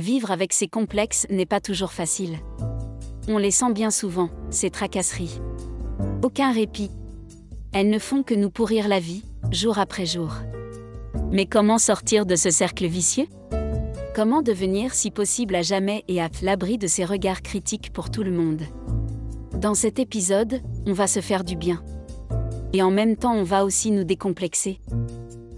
Vivre avec ces complexes n'est pas toujours facile. On les sent bien souvent, ces tracasseries. Aucun répit. Elles ne font que nous pourrir la vie, jour après jour. Mais comment sortir de ce cercle vicieux? Comment devenir si possible à jamais et à l'abri de ces regards critiques pour tout le monde? Dans cet épisode, on va se faire du bien. Et en même temps, on va aussi nous décomplexer.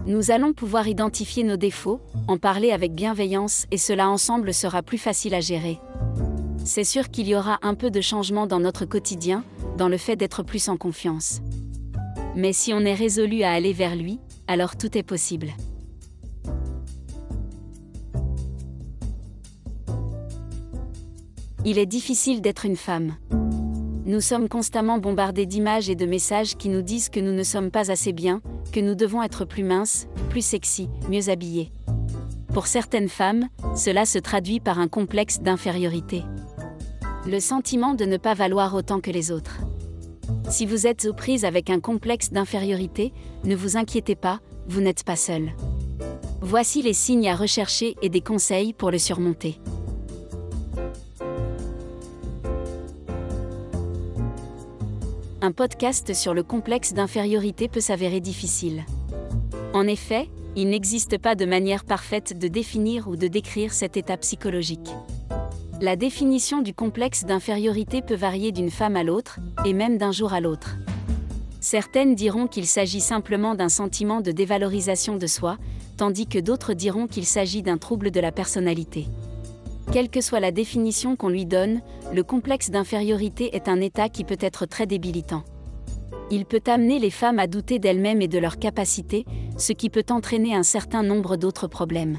Nous allons pouvoir identifier nos défauts, en parler avec bienveillance et cela ensemble sera plus facile à gérer. C'est sûr qu'il y aura un peu de changement dans notre quotidien, dans le fait d'être plus en confiance. Mais si on est résolu à aller vers lui, alors tout est possible. Il est difficile d'être une femme. Nous sommes constamment bombardés d'images et de messages qui nous disent que nous ne sommes pas assez bien, que nous devons être plus minces, plus sexy, mieux habillés. Pour certaines femmes, cela se traduit par un complexe d'infériorité. Le sentiment de ne pas valoir autant que les autres. Si vous êtes aux prises avec un complexe d'infériorité, ne vous inquiétez pas, vous n'êtes pas seul. Voici les signes à rechercher et des conseils pour le surmonter. Un podcast sur le complexe d'infériorité peut s'avérer difficile. En effet, il n'existe pas de manière parfaite de définir ou de décrire cet état psychologique. La définition du complexe d'infériorité peut varier d'une femme à l'autre, et même d'un jour à l'autre. Certaines diront qu'il s'agit simplement d'un sentiment de dévalorisation de soi, tandis que d'autres diront qu'il s'agit d'un trouble de la personnalité. Quelle que soit la définition qu'on lui donne, le complexe d'infériorité est un état qui peut être très débilitant. Il peut amener les femmes à douter d'elles-mêmes et de leurs capacités, ce qui peut entraîner un certain nombre d'autres problèmes.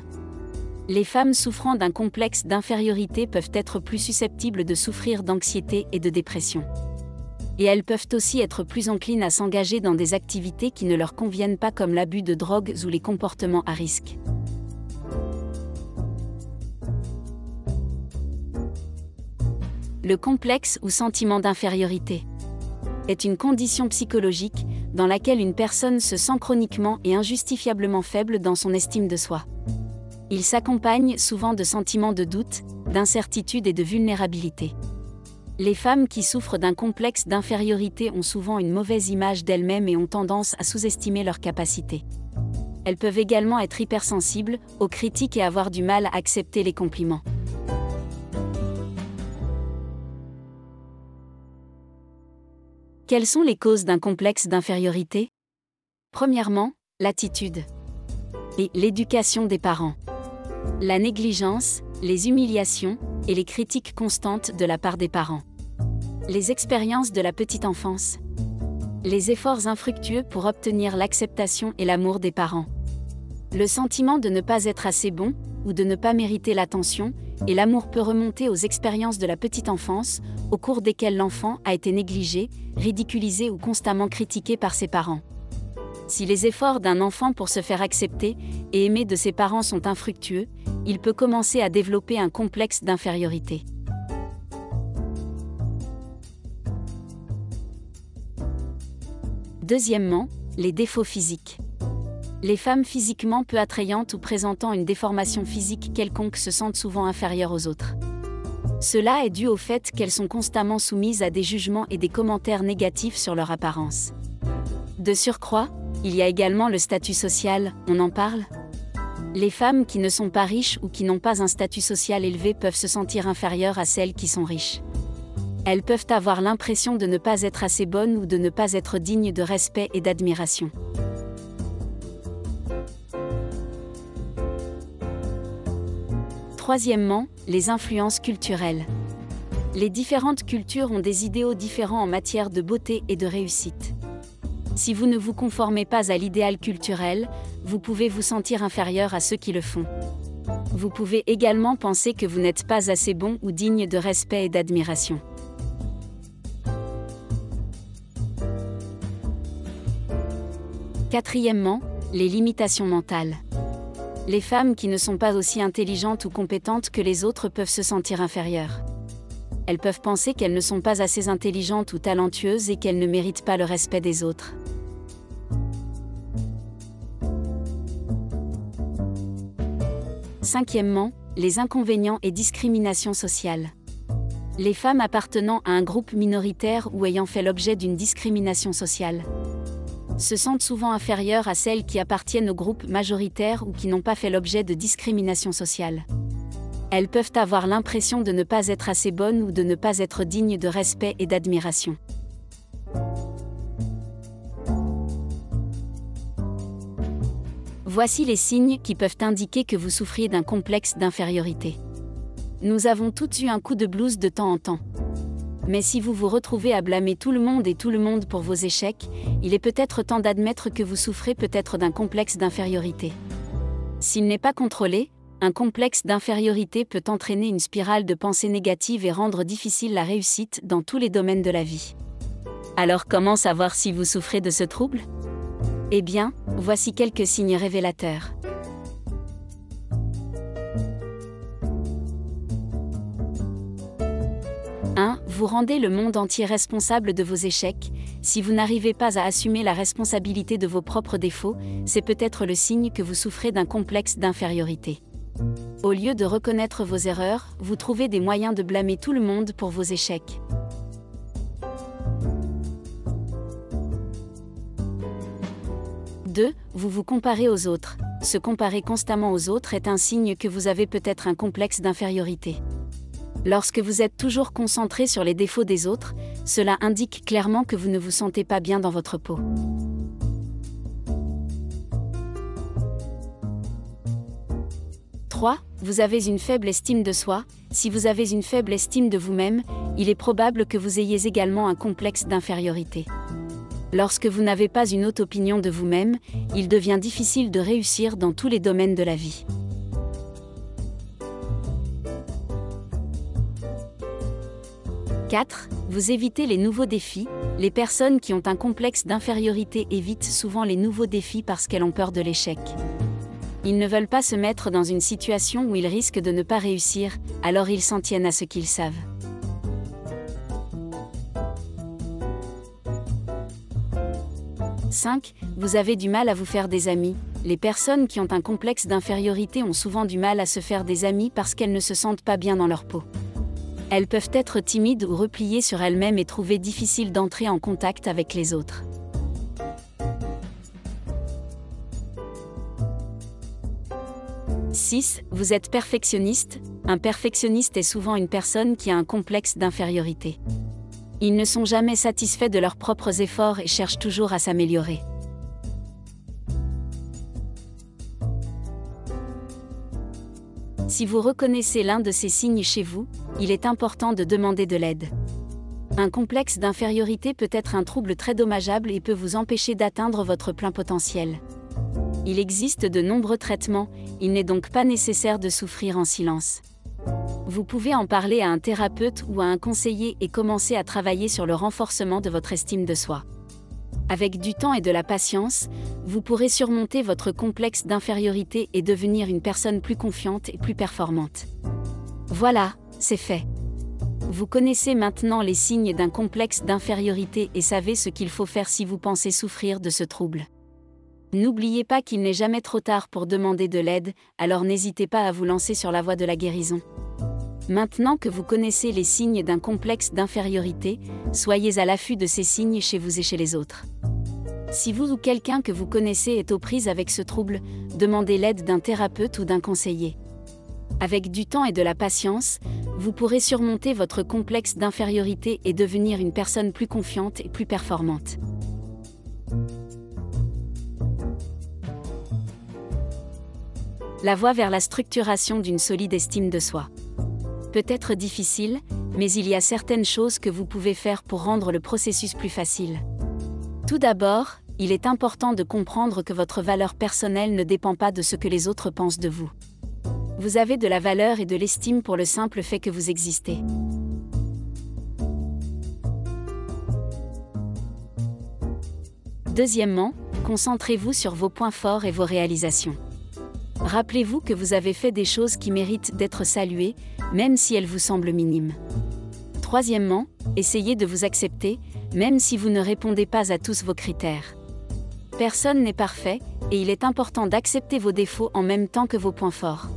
Les femmes souffrant d'un complexe d'infériorité peuvent être plus susceptibles de souffrir d'anxiété et de dépression. Et elles peuvent aussi être plus enclines à s'engager dans des activités qui ne leur conviennent pas comme l'abus de drogues ou les comportements à risque. Le complexe ou sentiment d'infériorité est une condition psychologique dans laquelle une personne se sent chroniquement et injustifiablement faible dans son estime de soi. Il s'accompagne souvent de sentiments de doute, d'incertitude et de vulnérabilité. Les femmes qui souffrent d'un complexe d'infériorité ont souvent une mauvaise image d'elles-mêmes et ont tendance à sous-estimer leurs capacités. Elles peuvent également être hypersensibles aux critiques et avoir du mal à accepter les compliments. Quelles sont les causes d'un complexe d'infériorité? Premièrement, l'attitude et l'éducation des parents. La négligence, les humiliations et les critiques constantes de la part des parents. Les expériences de la petite enfance. Les efforts infructueux pour obtenir l'acceptation et l'amour des parents. Le sentiment de ne pas être assez bon ou de ne pas mériter l'attention et l'amour peut remonter aux expériences de la petite enfance, au cours desquelles l'enfant a été négligé, ridiculisé ou constamment critiqué par ses parents. Si les efforts d'un enfant pour se faire accepter et aimer de ses parents sont infructueux, il peut commencer à développer un complexe d'infériorité. Deuxièmement, les défauts physiques. Les femmes physiquement peu attrayantes ou présentant une déformation physique quelconque se sentent souvent inférieures aux autres. Cela est dû au fait qu'elles sont constamment soumises à des jugements et des commentaires négatifs sur leur apparence. De surcroît, il y a également le statut social, on en parle Les femmes qui ne sont pas riches ou qui n'ont pas un statut social élevé peuvent se sentir inférieures à celles qui sont riches. Elles peuvent avoir l'impression de ne pas être assez bonnes ou de ne pas être dignes de respect et d'admiration. Troisièmement, les influences culturelles. Les différentes cultures ont des idéaux différents en matière de beauté et de réussite. Si vous ne vous conformez pas à l'idéal culturel, vous pouvez vous sentir inférieur à ceux qui le font. Vous pouvez également penser que vous n'êtes pas assez bon ou digne de respect et d'admiration. Quatrièmement, les limitations mentales les femmes qui ne sont pas aussi intelligentes ou compétentes que les autres peuvent se sentir inférieures. Elles peuvent penser qu'elles ne sont pas assez intelligentes ou talentueuses et qu'elles ne méritent pas le respect des autres. Cinquièmement, les inconvénients et discriminations sociales. Les femmes appartenant à un groupe minoritaire ou ayant fait l'objet d'une discrimination sociale se sentent souvent inférieures à celles qui appartiennent au groupe majoritaire ou qui n'ont pas fait l'objet de discrimination sociale. Elles peuvent avoir l'impression de ne pas être assez bonnes ou de ne pas être dignes de respect et d'admiration. Voici les signes qui peuvent indiquer que vous souffriez d'un complexe d'infériorité. Nous avons tous eu un coup de blues de temps en temps. Mais si vous vous retrouvez à blâmer tout le monde et tout le monde pour vos échecs, il est peut-être temps d'admettre que vous souffrez peut-être d'un complexe d'infériorité. S'il n'est pas contrôlé, un complexe d'infériorité peut entraîner une spirale de pensée négative et rendre difficile la réussite dans tous les domaines de la vie. Alors comment savoir si vous souffrez de ce trouble? Eh bien, voici quelques signes révélateurs. Vous rendez le monde entier responsable de vos échecs. Si vous n'arrivez pas à assumer la responsabilité de vos propres défauts, c'est peut-être le signe que vous souffrez d'un complexe d'infériorité. Au lieu de reconnaître vos erreurs, vous trouvez des moyens de blâmer tout le monde pour vos échecs. 2. Vous vous comparez aux autres. Se comparer constamment aux autres est un signe que vous avez peut-être un complexe d'infériorité. Lorsque vous êtes toujours concentré sur les défauts des autres, cela indique clairement que vous ne vous sentez pas bien dans votre peau. 3. Vous avez une faible estime de soi. Si vous avez une faible estime de vous-même, il est probable que vous ayez également un complexe d'infériorité. Lorsque vous n'avez pas une haute opinion de vous-même, il devient difficile de réussir dans tous les domaines de la vie. 4. Vous évitez les nouveaux défis. Les personnes qui ont un complexe d'infériorité évitent souvent les nouveaux défis parce qu'elles ont peur de l'échec. Ils ne veulent pas se mettre dans une situation où ils risquent de ne pas réussir, alors ils s'en tiennent à ce qu'ils savent. « 5. Vous avez du mal à vous faire des amis. Les personnes qui ont un complexe d'infériorité ont souvent du mal à se faire des amis parce qu'elles ne se sentent pas bien dans leur peau. Elles peuvent être timides ou repliées sur elles-mêmes et trouver difficile d'entrer en contact avec les autres. « 6. Vous êtes perfectionniste. Un perfectionniste est souvent une personne qui a un complexe d'infériorité. Ils ne sont jamais satisfaits de leurs propres efforts et cherchent toujours à s'améliorer. Si vous reconnaissez l'un de ces signes chez vous, il est important de demander de l'aide. Un complexe d'infériorité peut être un trouble très dommageable et peut vous empêcher d'atteindre votre plein potentiel. Il existe de nombreux traitements, il n'est donc pas nécessaire de souffrir en silence. Vous pouvez en parler à un thérapeute ou à un conseiller et commencer à travailler sur le renforcement de votre estime de soi. Avec du temps et de la patience, vous pourrez surmonter votre complexe d'infériorité et devenir une personne plus confiante et plus performante. Voilà, c'est fait. Vous connaissez maintenant les signes d'un complexe d'infériorité et savez ce qu'il faut faire si vous pensez souffrir de ce trouble. N'oubliez pas qu'il n'est jamais trop tard pour demander de l'aide, alors n'hésitez pas à vous lancer sur la voie de la guérison. Maintenant que vous connaissez les signes d'un complexe d'infériorité, soyez à l'affût de ces signes chez vous et chez les autres. Si vous ou quelqu'un que vous connaissez est aux prises avec ce trouble, demandez l'aide d'un thérapeute ou d'un conseiller. Avec du temps et de la patience, vous pourrez surmonter votre complexe d'infériorité et devenir une personne plus confiante et plus performante. La voie vers la structuration d'une solide estime de soi peut être difficile, mais il y a certaines choses que vous pouvez faire pour rendre le processus plus facile. Tout d'abord, il est important de comprendre que votre valeur personnelle ne dépend pas de ce que les autres pensent de vous. Vous avez de la valeur et de l'estime pour le simple fait que vous existez. Deuxièmement, concentrez-vous sur vos points forts et vos réalisations. Rappelez-vous que vous avez fait des choses qui méritent d'être saluées, même si elles vous semblent minimes. Troisièmement, essayez de vous accepter, même si vous ne répondez pas à tous vos critères. Personne n'est parfait, et il est important d'accepter vos défauts en même temps que vos points forts.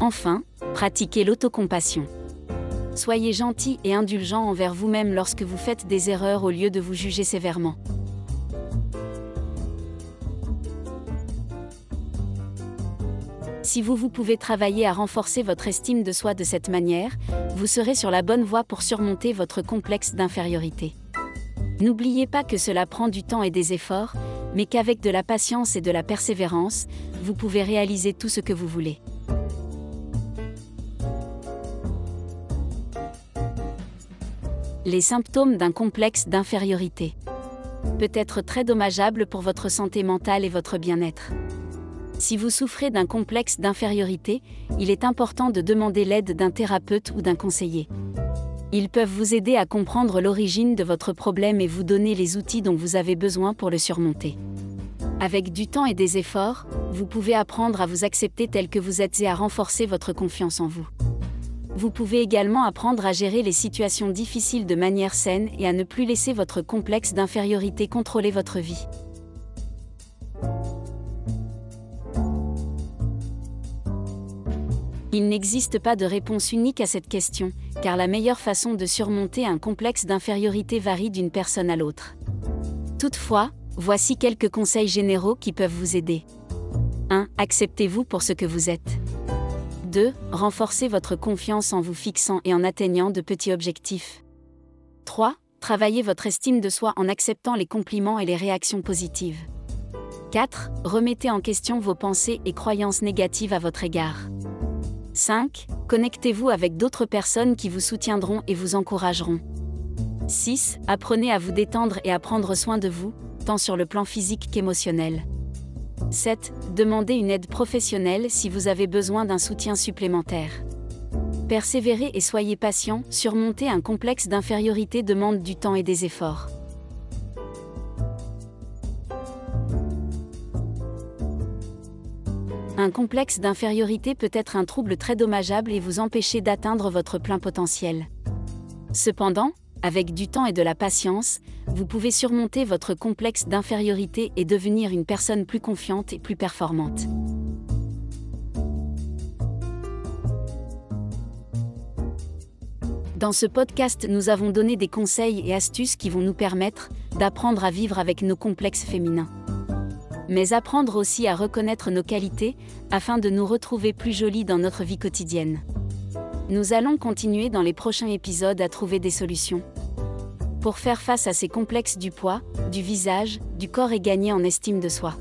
Enfin, pratiquez l'autocompassion. Soyez gentil et indulgent envers vous-même lorsque vous faites des erreurs au lieu de vous juger sévèrement. Si vous vous pouvez travailler à renforcer votre estime de soi de cette manière, vous serez sur la bonne voie pour surmonter votre complexe d'infériorité. N'oubliez pas que cela prend du temps et des efforts, mais qu'avec de la patience et de la persévérance, vous pouvez réaliser tout ce que vous voulez. Les symptômes d'un complexe d'infériorité. Peut être très dommageable pour votre santé mentale et votre bien-être. Si vous souffrez d'un complexe d'infériorité, il est important de demander l'aide d'un thérapeute ou d'un conseiller. Ils peuvent vous aider à comprendre l'origine de votre problème et vous donner les outils dont vous avez besoin pour le surmonter. Avec du temps et des efforts, vous pouvez apprendre à vous accepter tel que vous êtes et à renforcer votre confiance en vous. Vous pouvez également apprendre à gérer les situations difficiles de manière saine et à ne plus laisser votre complexe d'infériorité contrôler votre vie. Il n'existe pas de réponse unique à cette question, car la meilleure façon de surmonter un complexe d'infériorité varie d'une personne à l'autre. Toutefois, voici quelques conseils généraux qui peuvent vous aider. 1. Acceptez-vous pour ce que vous êtes. 2. Renforcez votre confiance en vous fixant et en atteignant de petits objectifs. 3. Travaillez votre estime de soi en acceptant les compliments et les réactions positives. 4. Remettez en question vos pensées et croyances négatives à votre égard. 5. Connectez-vous avec d'autres personnes qui vous soutiendront et vous encourageront. 6. Apprenez à vous détendre et à prendre soin de vous, tant sur le plan physique qu'émotionnel. 7. Demandez une aide professionnelle si vous avez besoin d'un soutien supplémentaire. Persévérez et soyez patient, surmonter un complexe d'infériorité demande du temps et des efforts. Un complexe d'infériorité peut être un trouble très dommageable et vous empêcher d'atteindre votre plein potentiel. Cependant, avec du temps et de la patience, vous pouvez surmonter votre complexe d'infériorité et devenir une personne plus confiante et plus performante. Dans ce podcast, nous avons donné des conseils et astuces qui vont nous permettre d'apprendre à vivre avec nos complexes féminins. Mais apprendre aussi à reconnaître nos qualités afin de nous retrouver plus jolies dans notre vie quotidienne. Nous allons continuer dans les prochains épisodes à trouver des solutions. Pour faire face à ces complexes du poids, du visage, du corps et gagner en estime de soi.